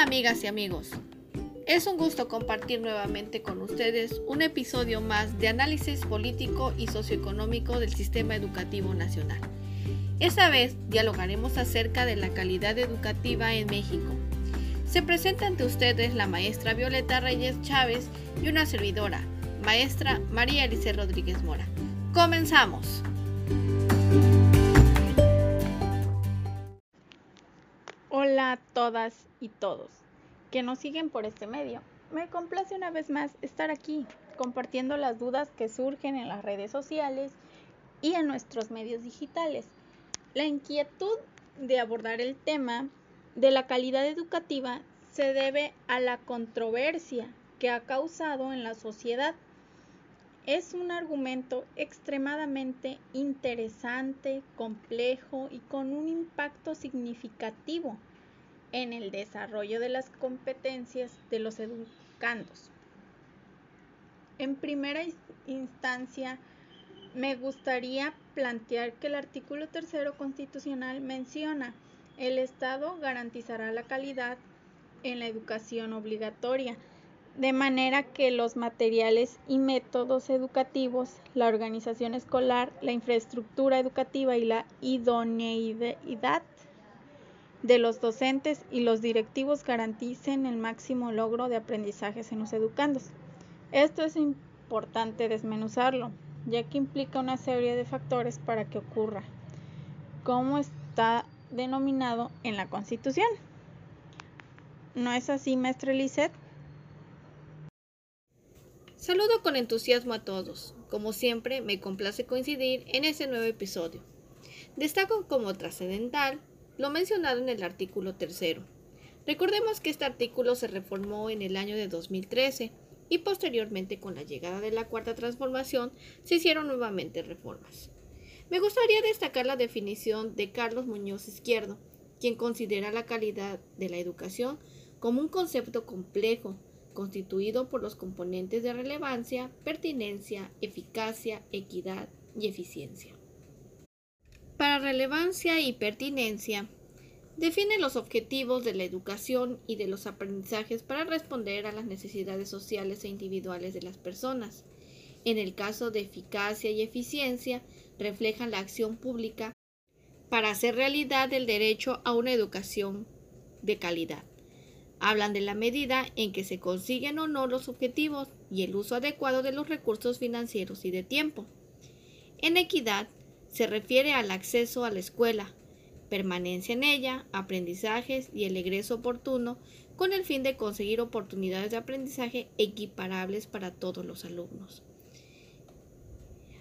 Amigas y amigos. Es un gusto compartir nuevamente con ustedes un episodio más de análisis político y socioeconómico del sistema educativo nacional. Esta vez dialogaremos acerca de la calidad educativa en México. Se presenta ante ustedes la maestra Violeta Reyes Chávez y una servidora, maestra María Elise Rodríguez Mora. Comenzamos. Todas y todos que nos siguen por este medio. Me complace una vez más estar aquí compartiendo las dudas que surgen en las redes sociales y en nuestros medios digitales. La inquietud de abordar el tema de la calidad educativa se debe a la controversia que ha causado en la sociedad. Es un argumento extremadamente interesante, complejo y con un impacto significativo en el desarrollo de las competencias de los educandos. En primera instancia, me gustaría plantear que el artículo tercero constitucional menciona el Estado garantizará la calidad en la educación obligatoria, de manera que los materiales y métodos educativos, la organización escolar, la infraestructura educativa y la idoneidad de los docentes y los directivos garanticen el máximo logro de aprendizajes en los educandos. Esto es importante desmenuzarlo, ya que implica una serie de factores para que ocurra, como está denominado en la Constitución. ¿No es así, maestra Lisset? Saludo con entusiasmo a todos. Como siempre, me complace coincidir en este nuevo episodio. Destaco como trascendental lo mencionado en el artículo tercero. Recordemos que este artículo se reformó en el año de 2013 y posteriormente con la llegada de la cuarta transformación se hicieron nuevamente reformas. Me gustaría destacar la definición de Carlos Muñoz Izquierdo, quien considera la calidad de la educación como un concepto complejo, constituido por los componentes de relevancia, pertinencia, eficacia, equidad y eficiencia. Para relevancia y pertinencia, define los objetivos de la educación y de los aprendizajes para responder a las necesidades sociales e individuales de las personas. En el caso de eficacia y eficiencia, reflejan la acción pública para hacer realidad el derecho a una educación de calidad. Hablan de la medida en que se consiguen o no los objetivos y el uso adecuado de los recursos financieros y de tiempo. En equidad, se refiere al acceso a la escuela, permanencia en ella, aprendizajes y el egreso oportuno con el fin de conseguir oportunidades de aprendizaje equiparables para todos los alumnos.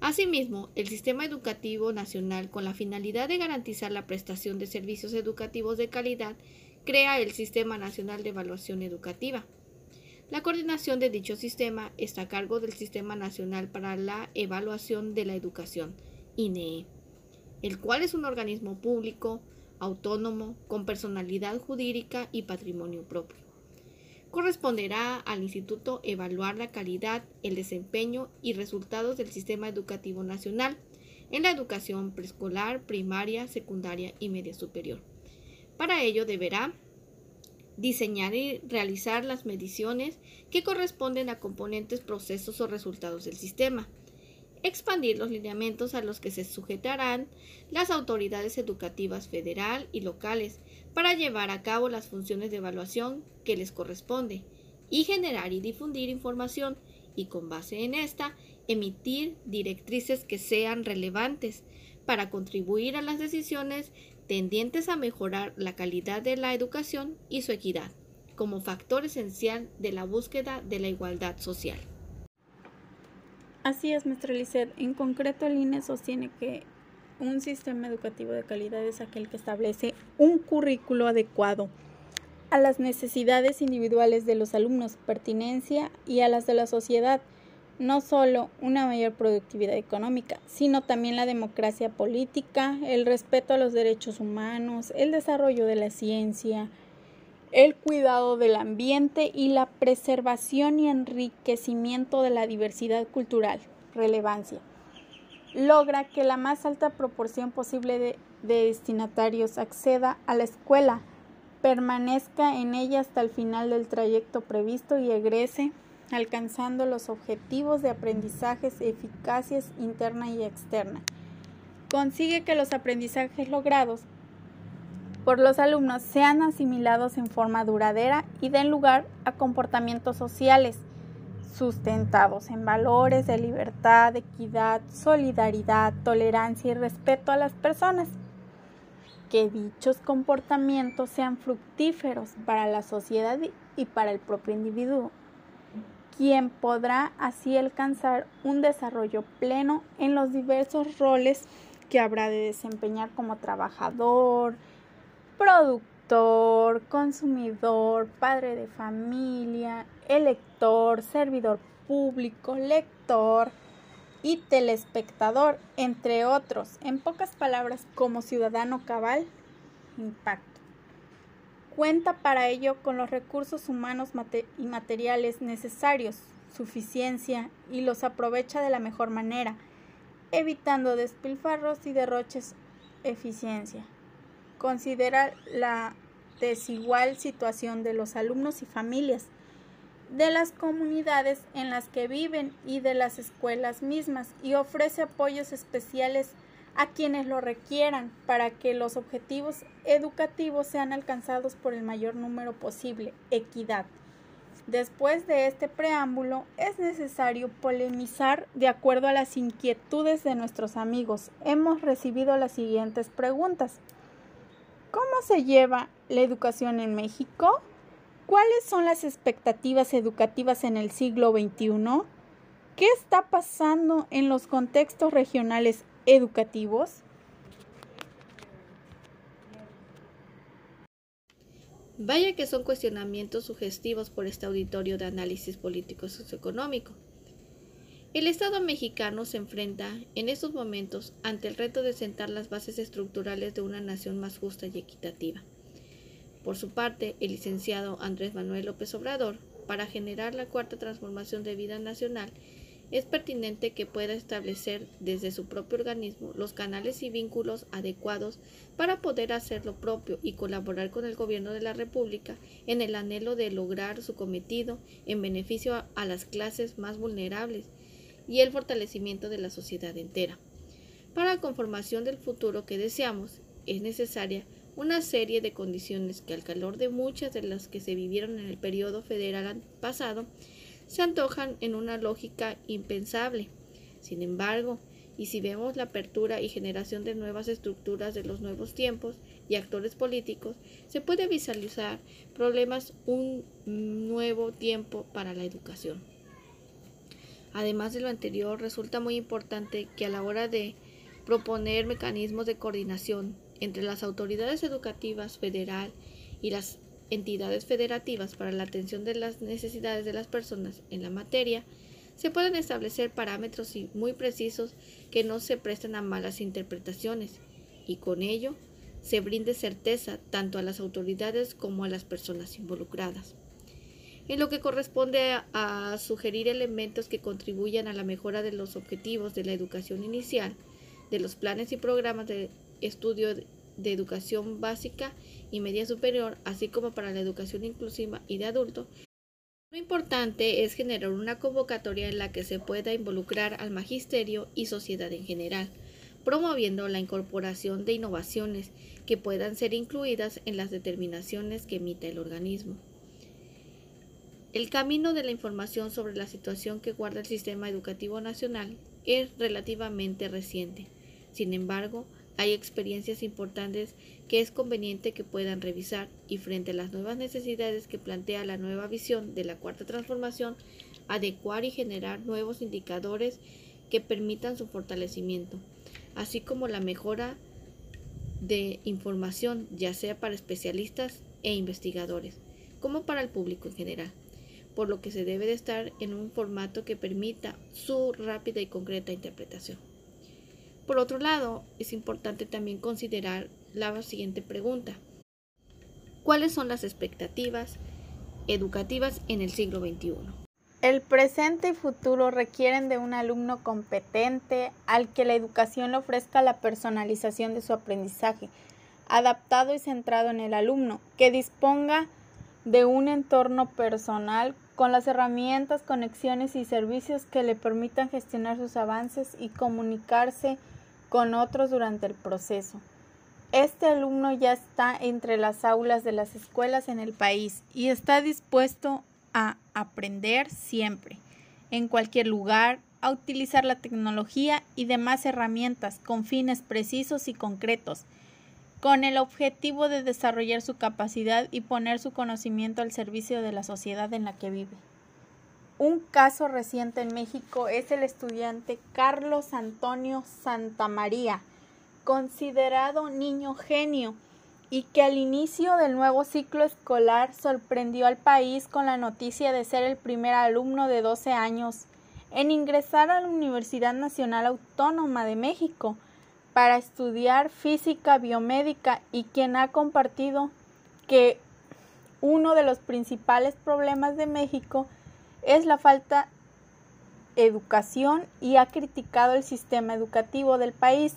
Asimismo, el sistema educativo nacional, con la finalidad de garantizar la prestación de servicios educativos de calidad, crea el Sistema Nacional de Evaluación Educativa. La coordinación de dicho sistema está a cargo del Sistema Nacional para la Evaluación de la Educación, INEE, el cual es un organismo público, autónomo, con personalidad jurídica y patrimonio propio. Corresponderá al Instituto evaluar la calidad, el desempeño y resultados del sistema educativo nacional en la educación preescolar, primaria, secundaria y media superior. Para ello deberá diseñar y realizar las mediciones que corresponden a componentes, procesos o resultados del sistema expandir los lineamientos a los que se sujetarán las autoridades educativas federal y locales para llevar a cabo las funciones de evaluación que les corresponde y generar y difundir información y con base en esta emitir directrices que sean relevantes para contribuir a las decisiones tendientes a mejorar la calidad de la educación y su equidad como factor esencial de la búsqueda de la igualdad social. Así es, maestra Lisset. En concreto, el INE sostiene que un sistema educativo de calidad es aquel que establece un currículo adecuado a las necesidades individuales de los alumnos, pertinencia y a las de la sociedad, no solo una mayor productividad económica, sino también la democracia política, el respeto a los derechos humanos, el desarrollo de la ciencia, el cuidado del ambiente y la preservación y enriquecimiento de la diversidad cultural. Relevancia. Logra que la más alta proporción posible de, destinatarios acceda a la escuela, permanezca en ella hasta el final del trayecto previsto y egrese alcanzando los objetivos de aprendizajes eficaces interna y externa. Consigue que los aprendizajes logrados por los alumnos sean asimilados en forma duradera y den lugar a comportamientos sociales sustentados en valores de libertad, equidad, solidaridad, tolerancia y respeto a las personas. Que dichos comportamientos sean fructíferos para la sociedad y para el propio individuo quien podrá así alcanzar un desarrollo pleno en los diversos roles que habrá de desempeñar como trabajador, productor, consumidor, padre de familia, elector, servidor público, lector y telespectador, entre otros, en pocas palabras, como ciudadano cabal, impacto. Cuenta para ello con los recursos humanos y materiales necesarios, suficiencia, y los aprovecha de la mejor manera, evitando despilfarros y derroches eficiencia. Considera la desigual situación de los alumnos y familias, de las comunidades en las que viven y de las escuelas mismas y ofrece apoyos especiales a quienes lo requieran para que los objetivos educativos sean alcanzados por el mayor número posible, equidad. Después de este preámbulo, es necesario polemizar de acuerdo a las inquietudes de nuestros amigos. Hemos recibido las siguientes preguntas. ¿Cómo se lleva la educación en México? ¿Cuáles son las expectativas educativas en el siglo XXI? ¿Qué está pasando en los contextos regionales educativos? Vaya que son cuestionamientos sugestivos por este auditorio de análisis político socioeconómico. El Estado mexicano se enfrenta en estos momentos ante el reto de sentar las bases estructurales de una nación más justa y equitativa. Por su parte, el licenciado Andrés Manuel López Obrador, para generar la cuarta transformación de vida nacional, es pertinente que pueda establecer desde su propio organismo los canales y vínculos adecuados para poder hacer lo propio y colaborar con el gobierno de la República en el anhelo de lograr su cometido en beneficio a, las clases más vulnerables y el fortalecimiento de la sociedad entera. Para la conformación del futuro que deseamos es necesaria una serie de condiciones que al calor de muchas de las que se vivieron en el periodo federal pasado se antojan en una lógica impensable. Sin embargo, y si vemos la apertura y generación de nuevas estructuras de los nuevos tiempos y actores políticos, se puede visualizar problemas un nuevo tiempo para la educación. Además de lo anterior, resulta muy importante que a la hora de proponer mecanismos de coordinación entre las autoridades educativas federal y las entidades federativas para la atención de las necesidades de las personas en la materia, se pueden establecer parámetros muy precisos que no se presten a malas interpretaciones y con ello se brinde certeza tanto a las autoridades como a las personas involucradas. En lo que corresponde a, sugerir elementos que contribuyan a la mejora de los objetivos de la educación inicial, de los planes y programas de estudio de educación básica y media superior, así como para la educación inclusiva y de adulto, lo importante es generar una convocatoria en la que se pueda involucrar al magisterio y sociedad en general, promoviendo la incorporación de innovaciones que puedan ser incluidas en las determinaciones que emita el organismo. El camino de la información sobre la situación que guarda el sistema educativo nacional es relativamente reciente. Sin embargo, hay experiencias importantes que es conveniente que puedan revisar y frente a las nuevas necesidades que plantea la nueva visión de la cuarta transformación, adecuar y generar nuevos indicadores que permitan su fortalecimiento, así como la mejora de información, ya sea para especialistas e investigadores, como para el público en general, por lo que se debe de estar en un formato que permita su rápida y concreta interpretación. Por otro lado, es importante también considerar la siguiente pregunta. ¿Cuáles son las expectativas educativas en el siglo XXI? El presente y futuro requieren de un alumno competente al que la educación le ofrezca la personalización de su aprendizaje, adaptado y centrado en el alumno, que disponga de un entorno personal con las herramientas, conexiones y servicios que le permitan gestionar sus avances y comunicarse con otros durante el proceso. Este alumno ya está entre las aulas de las escuelas en el país y está dispuesto a aprender siempre, en cualquier lugar, a utilizar la tecnología y demás herramientas con fines precisos y concretos, con el objetivo de desarrollar su capacidad y poner su conocimiento al servicio de la sociedad en la que vive. Un caso reciente en México es el estudiante Carlos Antonio Santamaría, considerado niño genio y que al inicio del nuevo ciclo escolar sorprendió al país con la noticia de ser el primer alumno de 12 años en ingresar a la Universidad Nacional Autónoma de México para estudiar física biomédica y quien ha compartido que uno de los principales problemas de México es la falta de educación y ha criticado el sistema educativo del país,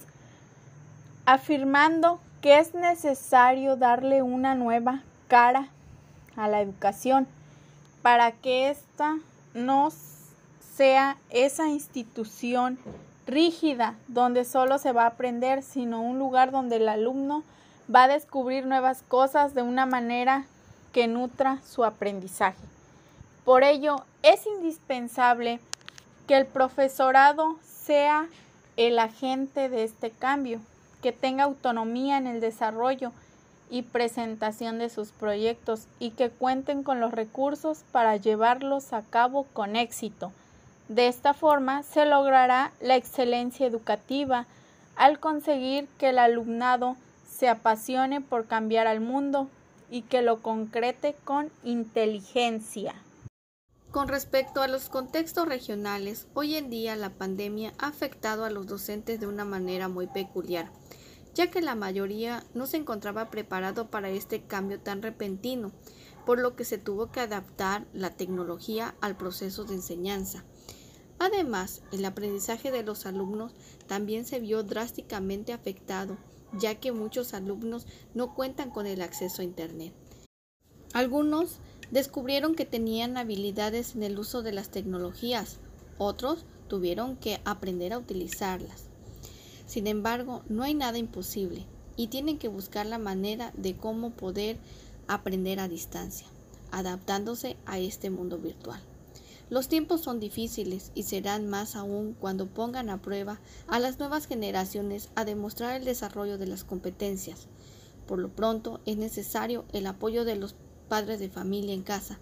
afirmando que es necesario darle una nueva cara a la educación para que ésta no sea esa institución rígida donde solo se va a aprender, sino un lugar donde el alumno va a descubrir nuevas cosas de una manera que nutra su aprendizaje. Por ello, es indispensable que el profesorado sea el agente de este cambio, que tenga autonomía en el desarrollo y presentación de sus proyectos y que cuenten con los recursos para llevarlos a cabo con éxito de esta forma se logrará la excelencia educativa al conseguir que el alumnado se apasione por cambiar al mundo y que lo concrete con inteligencia. Con respecto a los contextos regionales, hoy en día la pandemia ha afectado a los docentes de una manera muy peculiar, ya que la mayoría no se encontraba preparado para este cambio tan repentino, por lo que se tuvo que adaptar la tecnología al proceso de enseñanza. Además, el aprendizaje de los alumnos también se vio drásticamente afectado, ya que muchos alumnos no cuentan con el acceso a Internet. Algunos descubrieron que tenían habilidades en el uso de las tecnologías, otros tuvieron que aprender a utilizarlas. Sin embargo, no hay nada imposible y tienen que buscar la manera de cómo poder aprender a distancia, adaptándose a este mundo virtual. Los tiempos son difíciles y serán más aún cuando pongan a prueba a las nuevas generaciones a demostrar el desarrollo de las competencias. Por lo pronto es necesario el apoyo de los padres de familia en casa,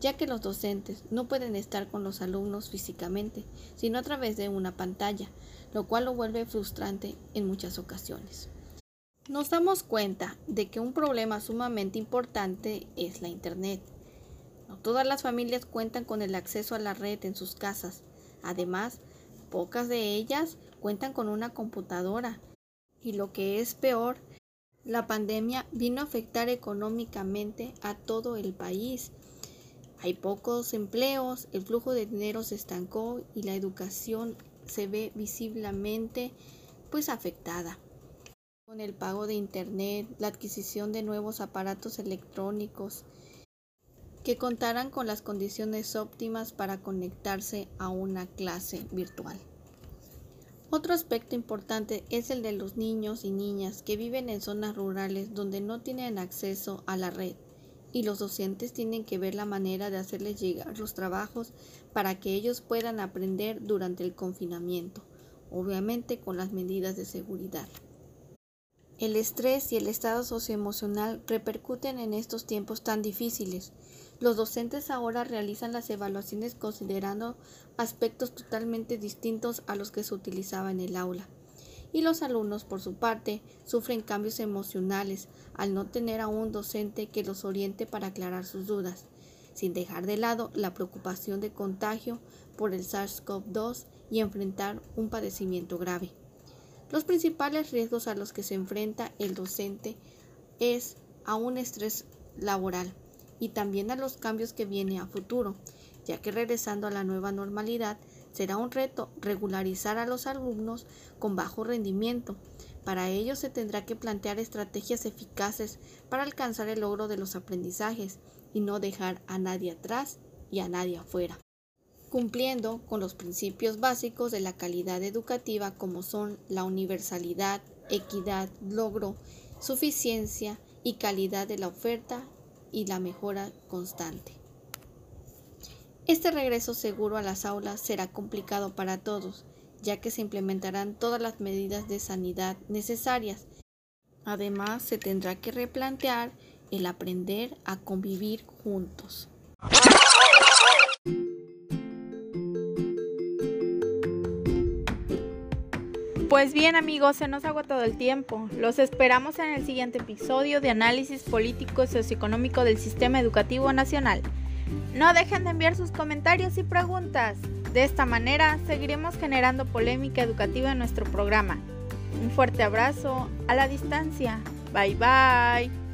ya que los docentes no pueden estar con los alumnos físicamente, sino a través de una pantalla, lo cual lo vuelve frustrante en muchas ocasiones. Nos damos cuenta de que un problema sumamente importante es la Internet no todas las familias cuentan con el acceso a la red en sus casas. Además, pocas de ellas cuentan con una computadora. Y lo que es peor, la pandemia vino a afectar económicamente a todo el país. Hay pocos empleos, el flujo de dinero se estancó y la educación se ve visiblemente pues afectada. Con el pago de internet, la adquisición de nuevos aparatos electrónicos, que contaran con las condiciones óptimas para conectarse a una clase virtual. Otro aspecto importante es el de los niños y niñas que viven en zonas rurales donde no tienen acceso a la red y los docentes tienen que ver la manera de hacerles llegar los trabajos para que ellos puedan aprender durante el confinamiento, obviamente con las medidas de seguridad. El estrés y el estado socioemocional repercuten en estos tiempos tan difíciles los docentes ahora realizan las evaluaciones considerando aspectos totalmente distintos a los que se utilizaba en el aula. Y los alumnos, por su parte, sufren cambios emocionales al no tener a un docente que los oriente para aclarar sus dudas, sin dejar de lado la preocupación de contagio por el SARS-CoV-2 y enfrentar un padecimiento grave. Los principales riesgos a los que se enfrenta el docente es a un estrés laboral, y también a los cambios que viene a futuro, ya que regresando a la nueva normalidad será un reto regularizar a los alumnos con bajo rendimiento. Para ello se tendrá que plantear estrategias eficaces para alcanzar el logro de los aprendizajes y no dejar a nadie atrás y a nadie afuera, cumpliendo con los principios básicos de la calidad educativa como son la universalidad, equidad, logro, suficiencia y calidad de la oferta y la mejora constante. Este regreso seguro a las aulas será complicado para todos, ya que se implementarán todas las medidas de sanidad necesarias. Además, se tendrá que replantear el aprender a convivir juntos. Pues bien amigos, se nos ha agotado el tiempo. Los esperamos en el siguiente episodio de análisis político y socioeconómico del sistema educativo nacional. No dejen de enviar sus comentarios y preguntas. De esta manera seguiremos generando polémica educativa en nuestro programa. Un fuerte abrazo a la distancia. Bye bye.